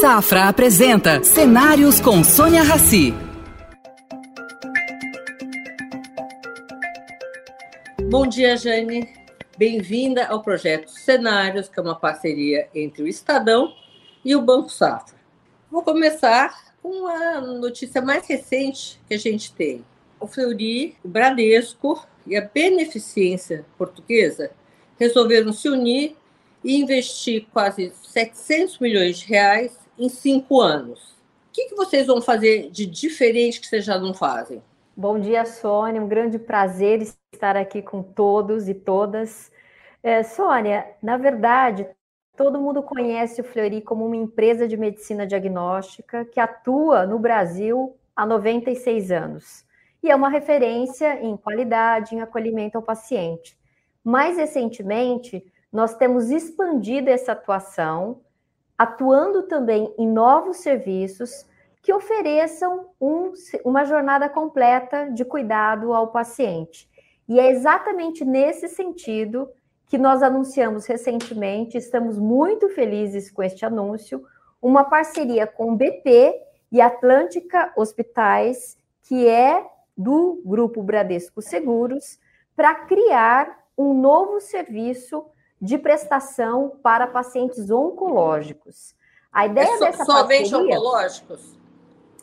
Safra apresenta Cenários com Sônia Rassi. Bom dia, Jane. Bem-vinda ao projeto Cenários, que é uma parceria entre o Estadão e o Banco Safra. Vou começar com a notícia mais recente que a gente tem. O Fleury, o Bradesco e a Beneficência Portuguesa resolveram se unir e investir quase 700 milhões de reais em cinco anos. O que, que vocês vão fazer de diferente que vocês já não fazem? Bom dia, Sônia. Um grande prazer estar aqui com todos e todas. É, Sônia, na verdade, todo mundo conhece o Fleury como uma empresa de medicina diagnóstica que atua no Brasil há 96 anos. E é uma referência em qualidade, em acolhimento ao paciente. Mais recentemente, nós temos expandido essa atuação, atuando também em novos serviços que ofereçam um, uma jornada completa de cuidado ao paciente. E é exatamente nesse sentido que nós anunciamos recentemente, estamos muito felizes com este anúncio, uma parceria com BP e Atlântica Hospitais, que é do Grupo Bradesco Seguros, para criar um novo serviço de prestação para pacientes oncológicos. A ideia é so, dessa somente parceria... oncológicos?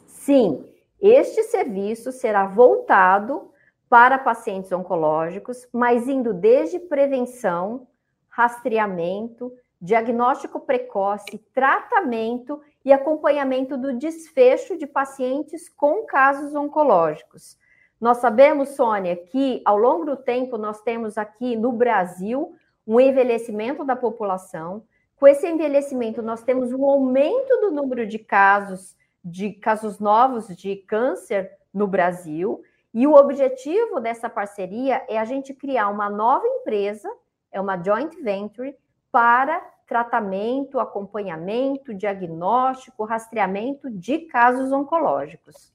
Sim, este serviço será voltado para pacientes oncológicos, mas indo desde prevenção, rastreamento, diagnóstico precoce, tratamento e acompanhamento do desfecho de pacientes com casos oncológicos. Nós sabemos, Sônia, que ao longo do tempo nós temos aqui no Brasil um envelhecimento da população. Com esse envelhecimento, nós temos um aumento do número de casos, de casos novos de câncer no Brasil. E o objetivo dessa parceria é a gente criar uma nova empresa, é uma joint venture, para tratamento, acompanhamento, diagnóstico, rastreamento de casos oncológicos.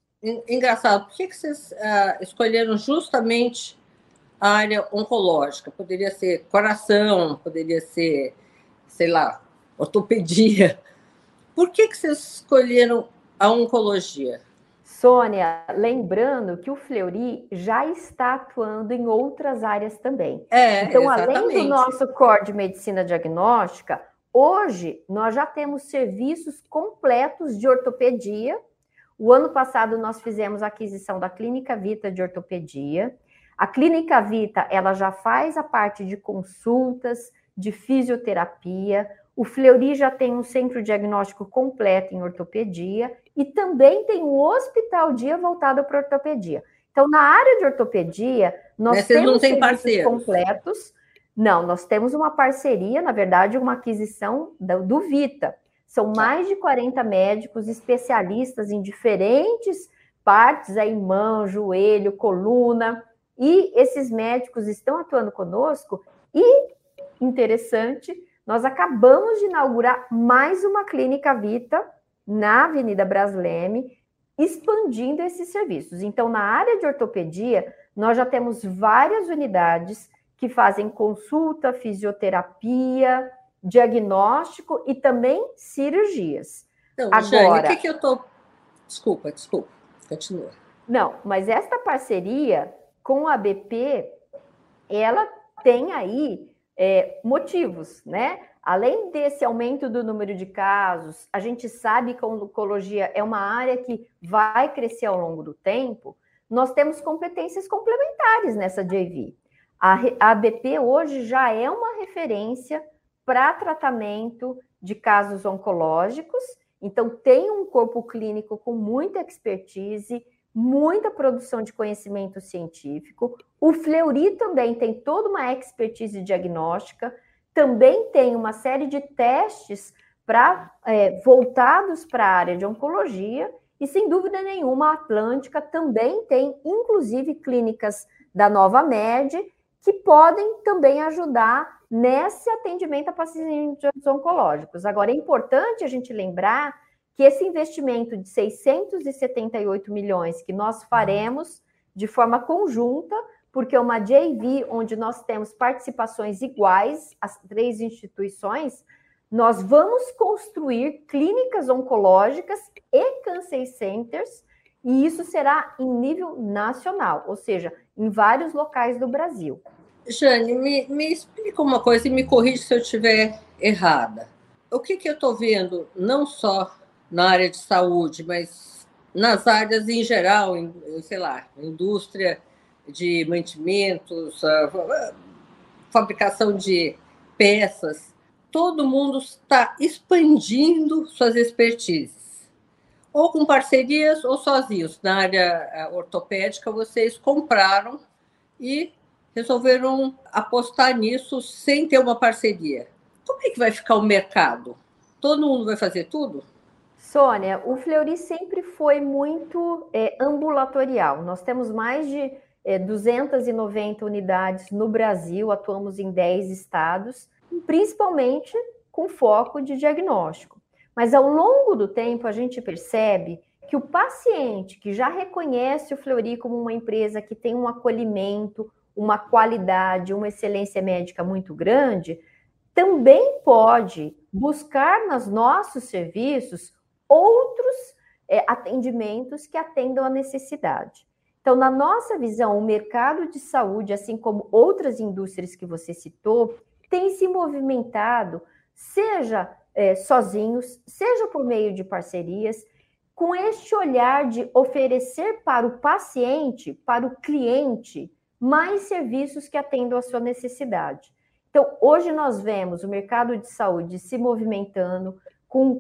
Engraçado, por que, vocês uh, escolheram justamente área oncológica. Poderia ser coração, poderia ser, sei lá, ortopedia. Por que, que vocês escolheram a oncologia? Sônia, lembrando que o Fleury já está atuando em outras áreas também. É, então, exatamente. além do nosso core de medicina diagnóstica, hoje nós já temos serviços completos de ortopedia. O ano passado nós fizemos a aquisição da Clínica Vita de Ortopedia. A Clínica Vita, ela já faz a parte de consultas, de fisioterapia. O Fleury já tem um centro diagnóstico completo em ortopedia e também tem um hospital dia voltado para ortopedia. Então, na área de ortopedia, nós Mas temos não parceiros completos. Não, nós temos uma parceria, na verdade, uma aquisição do, do Vita. São tá. mais de 40 médicos especialistas em diferentes partes, aí mão, joelho, coluna, e esses médicos estão atuando conosco e, interessante, nós acabamos de inaugurar mais uma clínica Vita na Avenida Brasleme, expandindo esses serviços. Então, na área de ortopedia, nós já temos várias unidades que fazem consulta, fisioterapia, diagnóstico e também cirurgias. Então, Agora, o que, que eu estou. Tô... Desculpa, desculpa, continua. Não, mas esta parceria com a BP, ela tem aí é, motivos, né? Além desse aumento do número de casos, a gente sabe que a oncologia é uma área que vai crescer ao longo do tempo. Nós temos competências complementares nessa JV. A, a BP hoje já é uma referência para tratamento de casos oncológicos, então tem um corpo clínico com muita expertise, muita produção de conhecimento científico. O Fleury também tem toda uma expertise diagnóstica, também tem uma série de testes para é, voltados para a área de oncologia, e sem dúvida nenhuma, a Atlântica também tem, inclusive, clínicas da Nova Med, que podem também ajudar nesse atendimento a pacientes oncológicos. Agora, é importante a gente lembrar que esse investimento de 678 milhões que nós faremos de forma conjunta, porque é uma JV onde nós temos participações iguais, as três instituições, nós vamos construir clínicas oncológicas e cancer centers, e isso será em nível nacional, ou seja, em vários locais do Brasil. Jane, me, me explica uma coisa e me corrija se eu estiver errada. O que, que eu estou vendo, não só na área de saúde, mas nas áreas em geral, em, sei lá, indústria de mantimentos, fabricação de peças, todo mundo está expandindo suas expertises, ou com parcerias ou sozinhos. Na área ortopédica, vocês compraram e resolveram apostar nisso sem ter uma parceria. Como é que vai ficar o mercado? Todo mundo vai fazer tudo? Sônia, o Fleury sempre foi muito é, ambulatorial. Nós temos mais de é, 290 unidades no Brasil, atuamos em 10 estados, principalmente com foco de diagnóstico. Mas ao longo do tempo, a gente percebe que o paciente que já reconhece o Fleury como uma empresa que tem um acolhimento, uma qualidade, uma excelência médica muito grande, também pode buscar nos nossos serviços outros é, atendimentos que atendam a necessidade. Então, na nossa visão, o mercado de saúde, assim como outras indústrias que você citou, tem se movimentado, seja é, sozinhos, seja por meio de parcerias, com este olhar de oferecer para o paciente, para o cliente, mais serviços que atendam a sua necessidade. Então, hoje nós vemos o mercado de saúde se movimentando com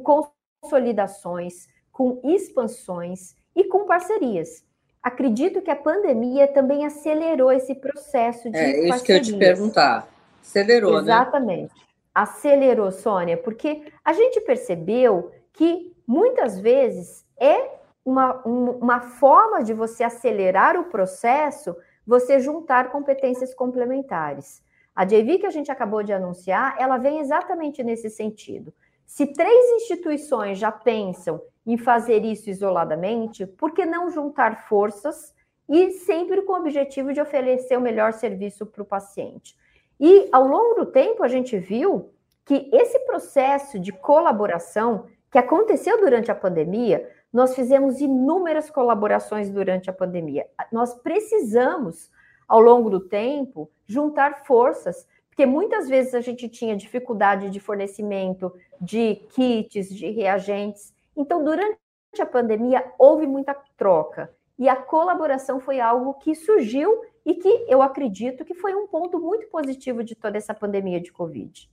consolidações, com expansões e com parcerias. Acredito que a pandemia também acelerou esse processo de. É isso que eu te perguntar. Acelerou, Exatamente. né? Exatamente. Acelerou, Sônia, porque a gente percebeu que muitas vezes é uma, uma forma de você acelerar o processo você juntar competências complementares. A JV que a gente acabou de anunciar, ela vem exatamente nesse sentido. Se três instituições já pensam em fazer isso isoladamente, por que não juntar forças e sempre com o objetivo de oferecer o melhor serviço para o paciente? E ao longo do tempo, a gente viu que esse processo de colaboração que aconteceu durante a pandemia nós fizemos inúmeras colaborações durante a pandemia. Nós precisamos, ao longo do tempo, juntar forças, porque muitas vezes a gente tinha dificuldade de fornecimento de kits, de reagentes. Então, durante a pandemia, houve muita troca. E a colaboração foi algo que surgiu e que eu acredito que foi um ponto muito positivo de toda essa pandemia de Covid.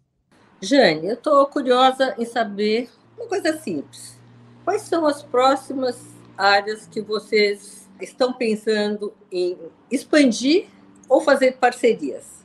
Jane, eu estou curiosa em saber uma coisa simples. Quais são as próximas áreas que vocês estão pensando em expandir ou fazer parcerias?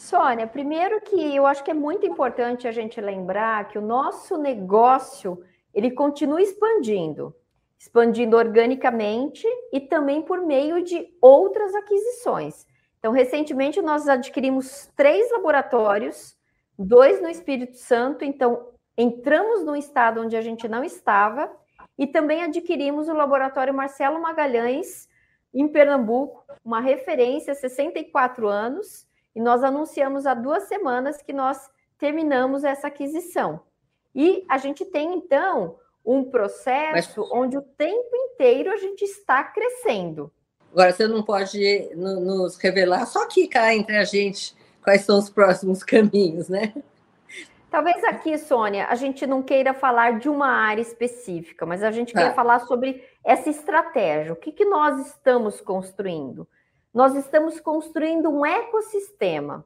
Sônia, primeiro que eu acho que é muito importante a gente lembrar que o nosso negócio ele continua expandindo, expandindo organicamente e também por meio de outras aquisições. Então, recentemente nós adquirimos três laboratórios, dois no Espírito Santo, então entramos num estado onde a gente não estava e também adquirimos o laboratório Marcelo Magalhães em Pernambuco, uma referência, 64 anos, e nós anunciamos há duas semanas que nós terminamos essa aquisição. E a gente tem, então, um processo Mas... onde o tempo inteiro a gente está crescendo. Agora, você não pode nos revelar, só que cá entre a gente, quais são os próximos caminhos, né? Talvez aqui, Sônia, a gente não queira falar de uma área específica, mas a gente quer falar sobre essa estratégia. O que, que nós estamos construindo? Nós estamos construindo um ecossistema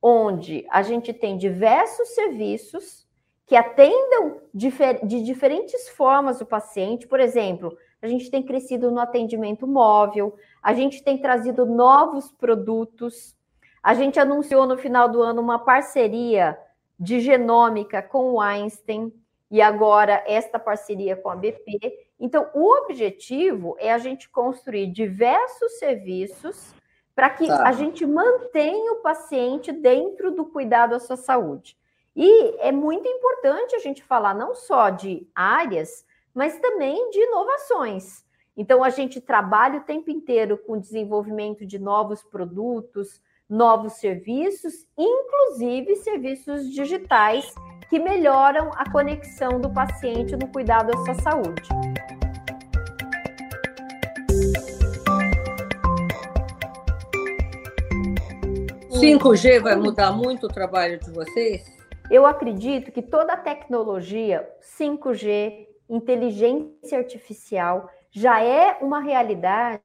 onde a gente tem diversos serviços que atendam de diferentes formas o paciente. Por exemplo, a gente tem crescido no atendimento móvel, a gente tem trazido novos produtos, a gente anunciou no final do ano uma parceria de genômica com o Einstein e agora esta parceria com a BP. Então, o objetivo é a gente construir diversos serviços para que tá. a gente mantenha o paciente dentro do cuidado à sua saúde. E é muito importante a gente falar não só de áreas, mas também de inovações. Então, a gente trabalha o tempo inteiro com o desenvolvimento de novos produtos, novos serviços, inclusive serviços digitais que melhoram a conexão do paciente no cuidado à sua saúde. 5G vai mudar muito o trabalho de vocês? Eu acredito que toda a tecnologia, 5G, inteligência artificial, já é uma realidade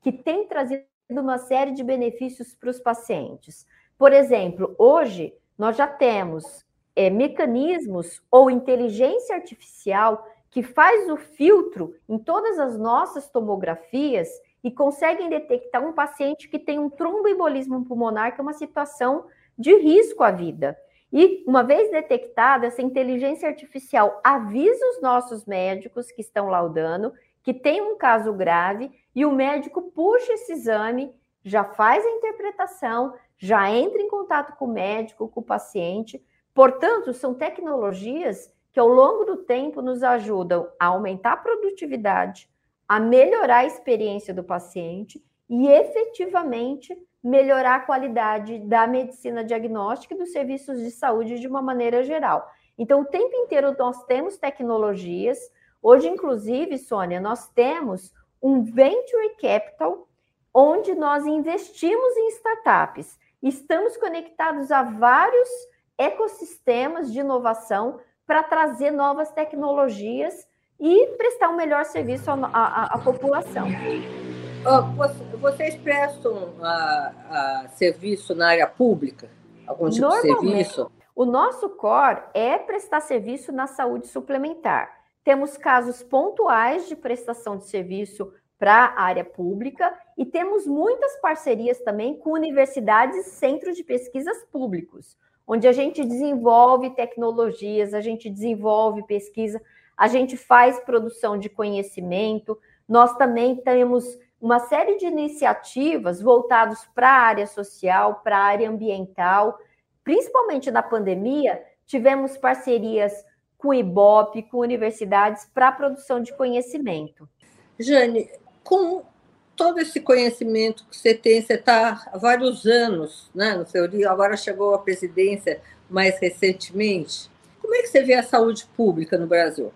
que tem trazido uma série de benefícios para os pacientes. Por exemplo, hoje nós já temos é, mecanismos ou inteligência artificial que faz o filtro em todas as nossas tomografias e conseguem detectar um paciente que tem um tromboembolismo pulmonar, que é uma situação de risco à vida. E, uma vez detectada, essa inteligência artificial avisa os nossos médicos que estão laudando que tem um caso grave e o médico puxa esse exame, já faz a interpretação, já entra em contato com o médico, com o paciente. Portanto, são tecnologias que ao longo do tempo nos ajudam a aumentar a produtividade, a melhorar a experiência do paciente e efetivamente melhorar a qualidade da medicina diagnóstica e dos serviços de saúde de uma maneira geral. Então, o tempo inteiro nós temos tecnologias. Hoje, inclusive, Sônia, nós temos um venture capital onde nós investimos em startups. Estamos conectados a vários ecossistemas de inovação para trazer novas tecnologias e prestar um melhor serviço à, população. Vocês prestam a, a serviço na área pública? Algum tipo de serviço? O nosso core é prestar serviço na saúde suplementar. Temos casos pontuais de prestação de serviço para a área pública e temos muitas parcerias também com universidades e centros de pesquisas públicos, onde a gente desenvolve tecnologias, a gente desenvolve pesquisa a gente faz produção de conhecimento, nós também temos uma série de iniciativas voltadas para a área social, para a área ambiental, principalmente na pandemia, tivemos parcerias com o IBOP, com universidades para a produção de conhecimento. Jane, com todo esse conhecimento que você tem, você está há vários anos né, no seu dia, agora chegou à presidência mais recentemente. Como é que você vê a saúde pública no Brasil?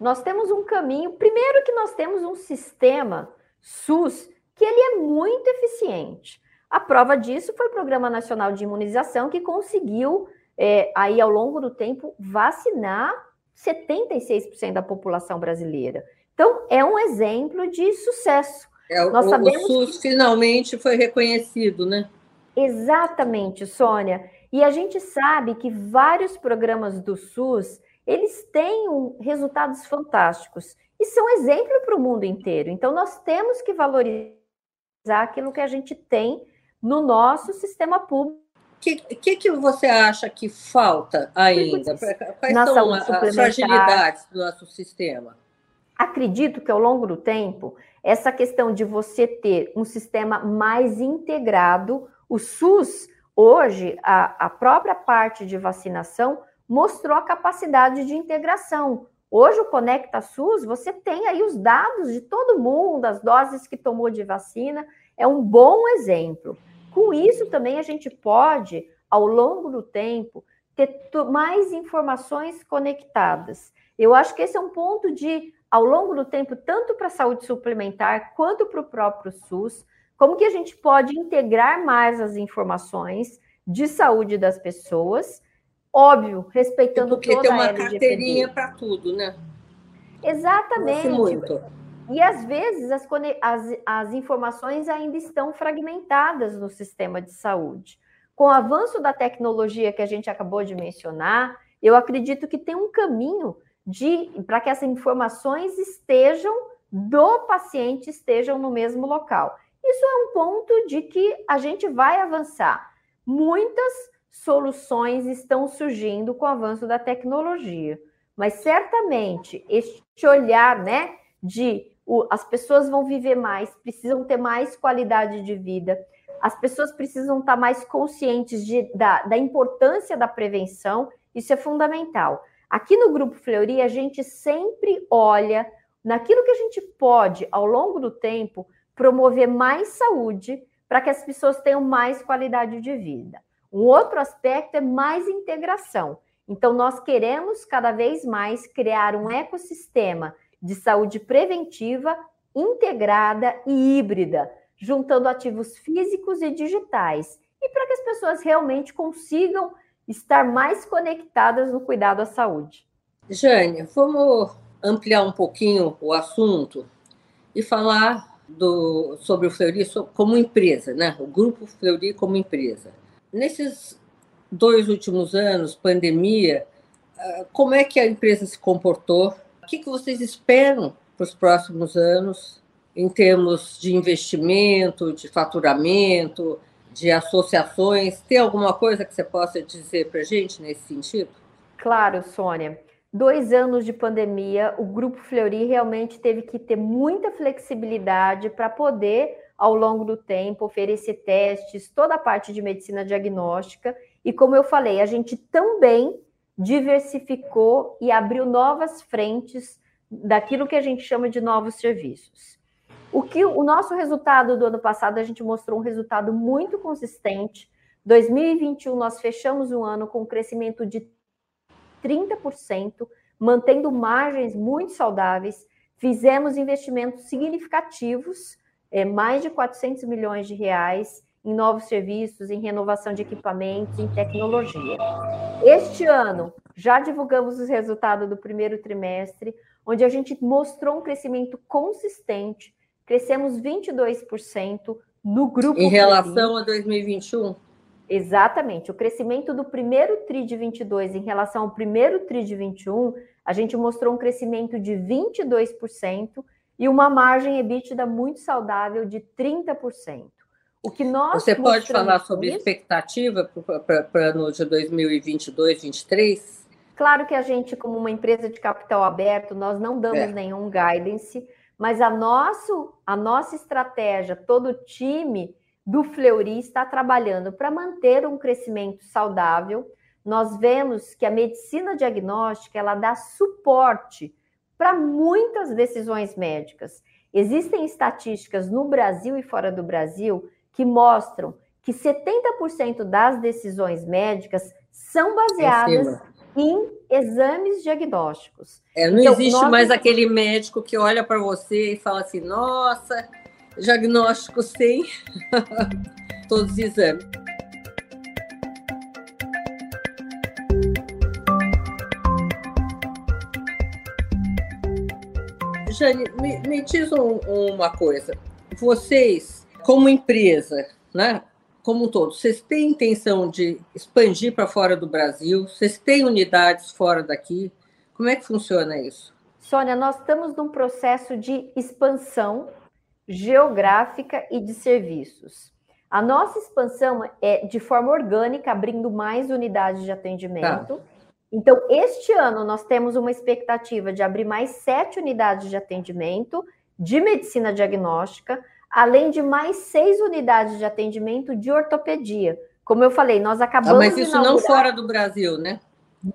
Nós temos um caminho, primeiro que nós temos um sistema SUS que ele é muito eficiente. A prova disso foi o Programa Nacional de Imunização que conseguiu é, aí ao longo do tempo vacinar 76% da população brasileira. Então é um exemplo de sucesso. É, Nós o, sabemos o SUS que... finalmente foi reconhecido, né? Exatamente, Sônia. E a gente sabe que vários programas do SUS eles têm resultados fantásticos e são exemplo para o mundo inteiro. Então, nós temos que valorizar aquilo que a gente tem no nosso sistema público. O que, que, que, você acha que falta ainda? Quais Na são as fragilidades do nosso sistema? Acredito que ao longo do tempo, essa questão de você ter um sistema mais integrado, o SUS, hoje, a, a própria parte de vacinação mostrou a capacidade de integração. Hoje, o Conecta SUS, você tem aí os dados de todo mundo, as doses que tomou de vacina, é um bom exemplo. Com isso, também a gente pode, ao longo do tempo, ter mais informações conectadas. Eu acho que esse é um ponto de, ao longo do tempo, tanto para a saúde suplementar quanto para o próprio SUS, como que a gente pode integrar mais as informações de saúde das pessoas Óbvio, respeitando Porque toda tem uma carteirinha para tudo, né? Exatamente. Muito. E às vezes as, as, as informações ainda estão fragmentadas no sistema de saúde. Com o avanço da tecnologia que a gente acabou de mencionar, eu acredito que tem um caminho de para que essas informações estejam do paciente estejam no mesmo local. Isso é um ponto de que a gente vai avançar. Muitas soluções estão surgindo com o avanço da tecnologia. Mas certamente este olhar, né, de o, as pessoas vão viver mais, precisam ter mais qualidade de vida, as pessoas precisam estar mais conscientes de, da, da importância da prevenção, isso é fundamental. Aqui no Grupo Fleury, a gente sempre olha naquilo que a gente pode, ao longo do tempo, promover mais saúde, para que as pessoas tenham mais qualidade de vida. Um outro aspecto é mais integração. Então, nós queremos cada vez mais criar um ecossistema de saúde preventiva, integrada e híbrida, juntando ativos físicos e digitais, e para que as pessoas realmente consigam estar mais conectadas no cuidado à saúde. Jane, vamos ampliar um pouquinho o assunto e falar do, sobre o Fleury como empresa, né? o Grupo Fleury como empresa. Nesses dois últimos anos, pandemia, ah, como é que a empresa se comportou? O que, vocês esperam para os próximos anos em termos de investimento, de faturamento, de associações? Tem alguma coisa que você possa dizer para a gente nesse sentido? Claro, Sônia. Dois anos de pandemia, o Grupo Fleury realmente teve que ter muita flexibilidade para poder, ao longo do tempo, oferecer testes, toda a parte de medicina diagnóstica. E como eu falei, a gente também diversificou e abriu novas frentes daquilo que a gente chama de novos serviços. O que o nosso resultado do ano passado a gente mostrou um resultado muito consistente. 2021 nós fechamos um ano com um crescimento de 30%, mantendo margens muito saudáveis. Fizemos investimentos significativos, é, mais de 400 milhões de reais em novos serviços, em renovação de equipamentos, em tecnologia. Este ano, já divulgamos os resultados do primeiro trimestre, onde a gente mostrou um crescimento consistente, crescemos 22% no grupo. Em relação a 2021? Exatamente. O crescimento do primeiro TRI de 22 em relação ao primeiro TRI de 21, a gente mostrou um crescimento de 22% e uma margem EBITDA muito saudável de 30%. O que nós Você pode falar sobre isso, expectativa para o ano de 2022, 2023? Claro que a gente, como uma empresa de capital aberto, nós não damos é. nenhum guidance, mas a, nosso, a nossa estratégia, todo o time do Fleury está trabalhando para manter um crescimento saudável. Nós vemos que a medicina diagnóstica ela dá suporte para muitas decisões médicas. Existem estatísticas no Brasil e fora do Brasil que mostram que 70% das decisões médicas são baseadas em exames diagnósticos. É, não então, existe nós... mais aquele médico que olha para você e fala assim: nossa, diagnóstico sem todos os exames. Jane, me, me diz um, uma coisa. Vocês, como empresa, né, como um todo, vocês têm intenção de expandir para fora do Brasil? Vocês têm unidades fora daqui? Como é que funciona isso? Sônia, nós estamos num processo de expansão geográfica e de serviços. A nossa expansão é de forma orgânica, abrindo mais unidades de atendimento. Tá. Então, este ano, nós temos uma expectativa de abrir mais sete unidades de atendimento de medicina diagnóstica, além de mais seis unidades de atendimento de ortopedia. Como eu falei, nós acabamos. Ah, mas isso não fora do Brasil, né?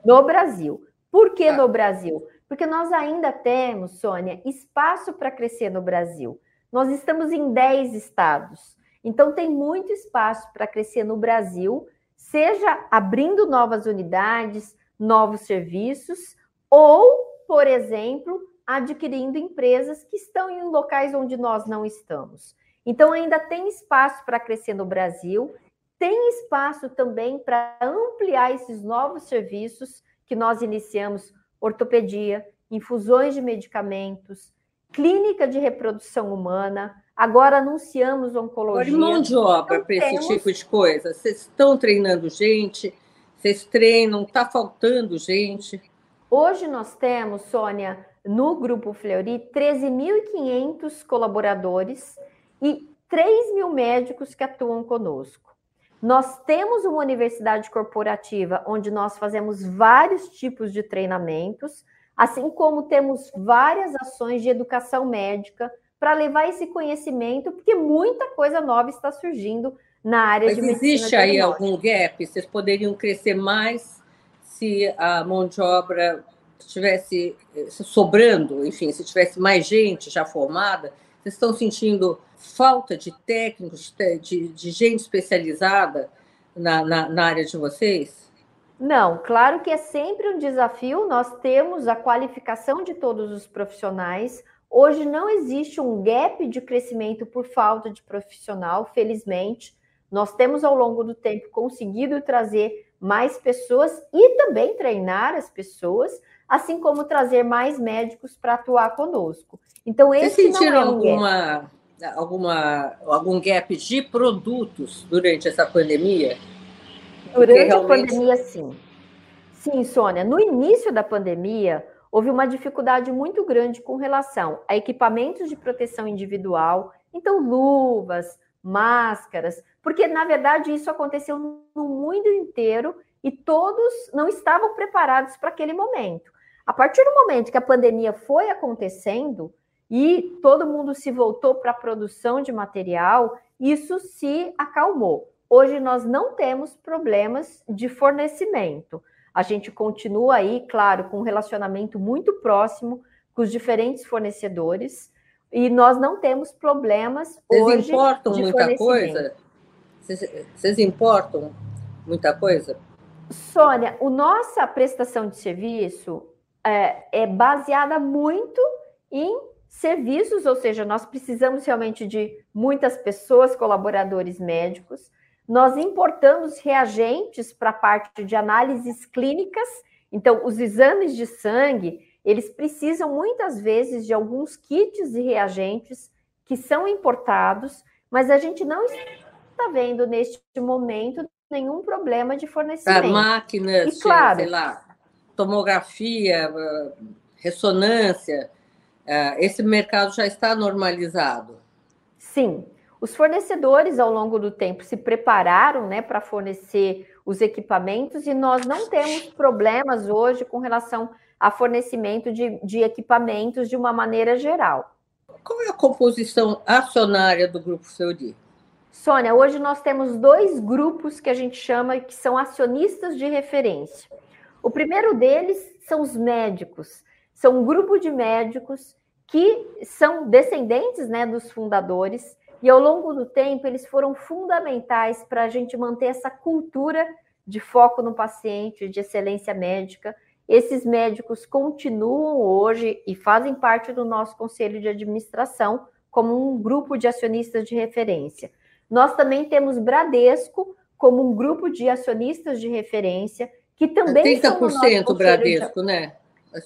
No Brasil. Por que tá. no Brasil? Porque nós ainda temos, Sônia, espaço para crescer no Brasil. Nós estamos em 10 estados. Então, tem muito espaço para crescer no Brasil, seja abrindo novas unidades, novos serviços, ou, por exemplo, adquirindo empresas que estão em locais onde nós não estamos. Então, ainda tem espaço para crescer no Brasil, tem espaço também para ampliar esses novos serviços que nós iniciamos: ortopedia, infusões de medicamentos, clínica de reprodução humana, agora anunciamos oncologia. Agora, mão de obra então, para esse temos... tipo de coisa? Vocês estão treinando gente? Vocês treinam? Está faltando gente? Hoje nós temos, Sônia, no Grupo Fleury, 13.500 colaboradores e 3 mil médicos que atuam conosco. Nós temos uma universidade corporativa onde nós fazemos vários tipos de treinamentos, assim como temos várias ações de educação médica para levar esse conhecimento, porque muita coisa nova está surgindo na área Mas de medicina. Existe aí algum gap? Vocês poderiam crescer mais se a mão de obra estivesse sobrando, enfim, se tivesse mais gente já formada, Vocês estão sentindo falta de técnicos, de, de gente especializada na, na, na área de vocês? Não, claro que é sempre um desafio. Nós temos a qualificação de todos os profissionais. Hoje não existe um gap de crescimento por falta de profissional, felizmente. Nós temos ao longo do tempo conseguido trazer mais pessoas e também treinar as pessoas, assim como trazer mais médicos para atuar conosco. Então, esse Vocês sentiram não é um alguma, gap. alguma, algum gap de produtos durante essa pandemia? Durante realmente... a pandemia, sim. Sim, Sônia. No início da pandemia, houve uma dificuldade muito grande com relação a equipamentos de proteção individual, então luvas, máscaras, porque na verdade isso aconteceu no mundo inteiro e todos não estavam preparados para aquele momento. A partir do momento que a pandemia foi acontecendo e todo mundo se voltou para a produção de material, isso se acalmou. Hoje nós não temos problemas de fornecimento. A gente continua aí, claro, com um relacionamento muito próximo com os diferentes fornecedores e nós não temos problemas Vocês hoje. importam muita coisa? Vocês, vocês importam muita coisa? Sônia, a nossa prestação de serviço é, é baseada muito em serviços, ou seja, nós precisamos realmente de muitas pessoas, colaboradores médicos, nós importamos reagentes para a parte de análises clínicas. Então, os exames de sangue, eles precisam muitas vezes de alguns kits e reagentes que são importados, mas a gente não está vendo neste momento nenhum problema de fornecimento. Para máquinas, e, claro, sei lá, tomografia, ressonância, é, esse mercado já está normalizado. Sim, os fornecedores, ao longo do tempo, se prepararam né, para fornecer os equipamentos e nós não temos problemas hoje com relação a fornecimento de, de equipamentos de uma maneira geral. Qual é a composição acionária do Grupo Feudi? Sônia, hoje nós temos dois grupos que a gente chama que são acionistas de referência. O primeiro deles são os médicos. São um grupo de médicos que são descendentes né, dos fundadores e ao longo do tempo, eles foram fundamentais para a gente manter essa cultura de foco no paciente, de excelência médica. Esses médicos continuam hoje e fazem parte do nosso conselho de administração como um grupo de acionistas de referência. Nós também temos Bradesco como um grupo de acionistas de referência que também 30% são Bradesco, de... né?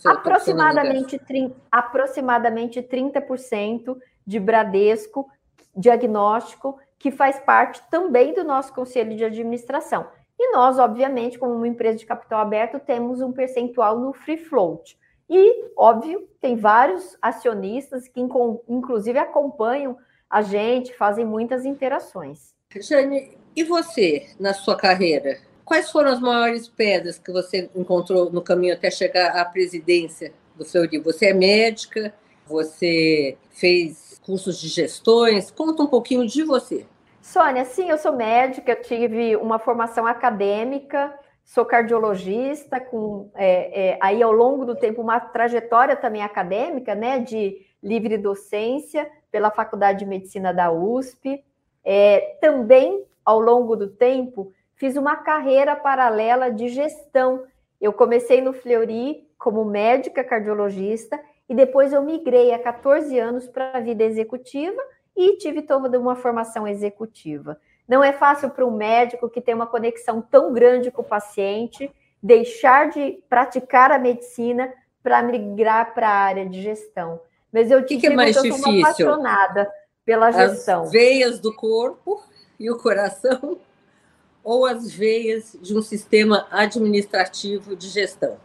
Aproximadamente, 30, aproximadamente 30% de Bradesco diagnóstico, que faz parte também do nosso conselho de administração. E nós, obviamente, como uma empresa de capital aberto, temos um percentual no free float. E, óbvio, tem vários acionistas que, inclusive, acompanham a gente, fazem muitas interações. Jane, e você, na sua carreira? Quais foram as maiores pedras que você encontrou no caminho até chegar à presidência do dia? Você é médica, você fez cursos de gestões. Conta um pouquinho de você. Sônia, sim, eu sou médica, eu tive uma formação acadêmica, sou cardiologista, com é, é, aí ao longo do tempo uma trajetória também acadêmica, né, de livre docência pela Faculdade de Medicina da USP. É, também ao longo do tempo fiz uma carreira paralela de gestão. Eu comecei no Fleury como médica cardiologista e depois eu migrei há 14 anos para a vida executiva e tive toda uma formação executiva. Não é fácil para um médico que tem uma conexão tão grande com o paciente deixar de praticar a medicina para migrar para a área de gestão. Mas eu te que digo que, é mais que eu uma apaixonada pela gestão. As veias do corpo e o coração ou as veias de um sistema administrativo de gestão?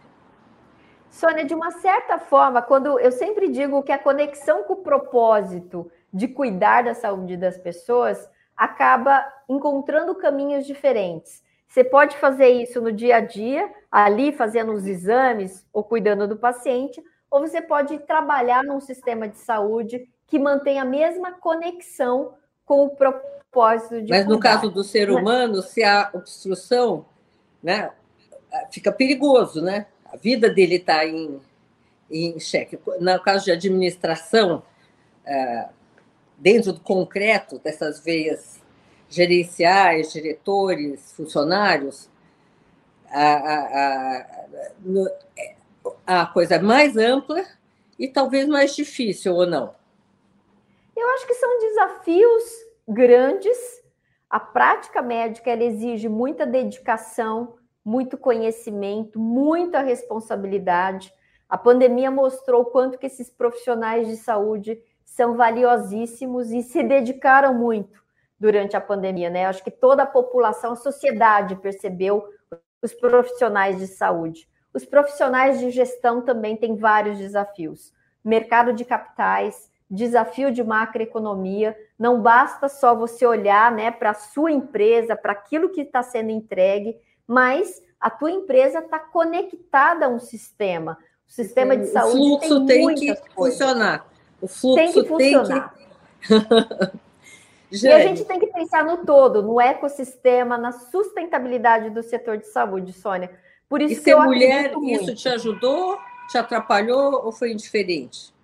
Sônia, de uma certa forma, quando eu sempre digo que a conexão com o propósito de cuidar da saúde das pessoas acaba encontrando caminhos diferentes. Você pode fazer isso no dia a dia, ali fazendo os exames ou cuidando do paciente, ou você pode trabalhar num sistema de saúde que mantém a mesma conexão com o propósito de Mas cuidar. no caso do ser humano, se há obstrução, né, fica perigoso, né? a vida dele está em, em xeque. No caso de administração, é, dentro do concreto dessas veias gerenciais, diretores, funcionários, a, a, a, coisa mais ampla e talvez mais difícil, ou não? Eu acho que são desafios grandes. A prática médica ela exige muita dedicação, muito conhecimento, muita responsabilidade. A pandemia mostrou quanto que esses profissionais de saúde são valiosíssimos e se dedicaram muito durante a pandemia, né? Acho que toda a população, a sociedade percebeu os profissionais de saúde. Os profissionais de gestão também têm vários desafios. Mercado de capitais, desafio de macroeconomia. Não basta só você olhar né, para a sua empresa, para aquilo que está sendo entregue, mas a tua empresa está conectada a um sistema. O sistema de saúde o fluxo tem, tem que coisas. funcionar. O fluxo tem que funcionar. Tem que... e a gente tem que pensar no todo, no ecossistema, na sustentabilidade do setor de saúde, Sônia. Por isso e eu mulher, isso te ajudou, te atrapalhou ou foi indiferente?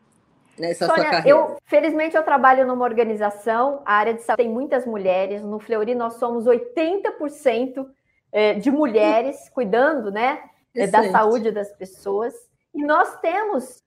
Nessa Sônia, sua carreira? Eu, felizmente, eu trabalho numa organização, a área de saúde tem muitas mulheres. No Fleury, nós somos 80% é, de mulheres cuidando né, é, da saúde das pessoas. E nós temos,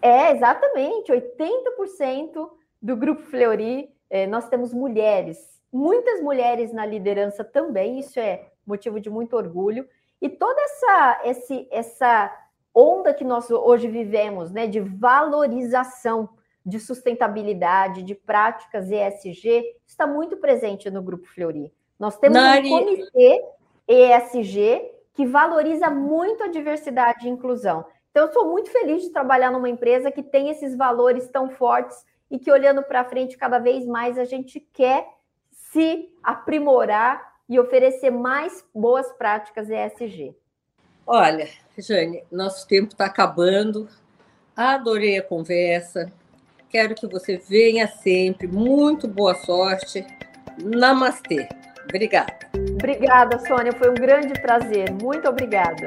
é exatamente, 80% do Grupo Fleury é, nós temos mulheres, muitas mulheres na liderança também, isso é motivo de muito orgulho. E toda essa, esse, essa onda que nós hoje vivemos, né, de valorização de sustentabilidade, de práticas ESG, está muito presente no Grupo Fleury. Nós temos Nari... um comitê ESG que valoriza muito a diversidade e inclusão. Então, eu sou muito feliz de trabalhar numa empresa que tem esses valores tão fortes e que olhando para frente cada vez mais a gente quer se aprimorar e oferecer mais boas práticas ESG. Olha, Jane, nosso tempo está acabando. Adorei a conversa. Quero que você venha sempre. Muito boa sorte. Namastê. Obrigada. Obrigada, Sônia. Foi um grande prazer. Muito obrigada.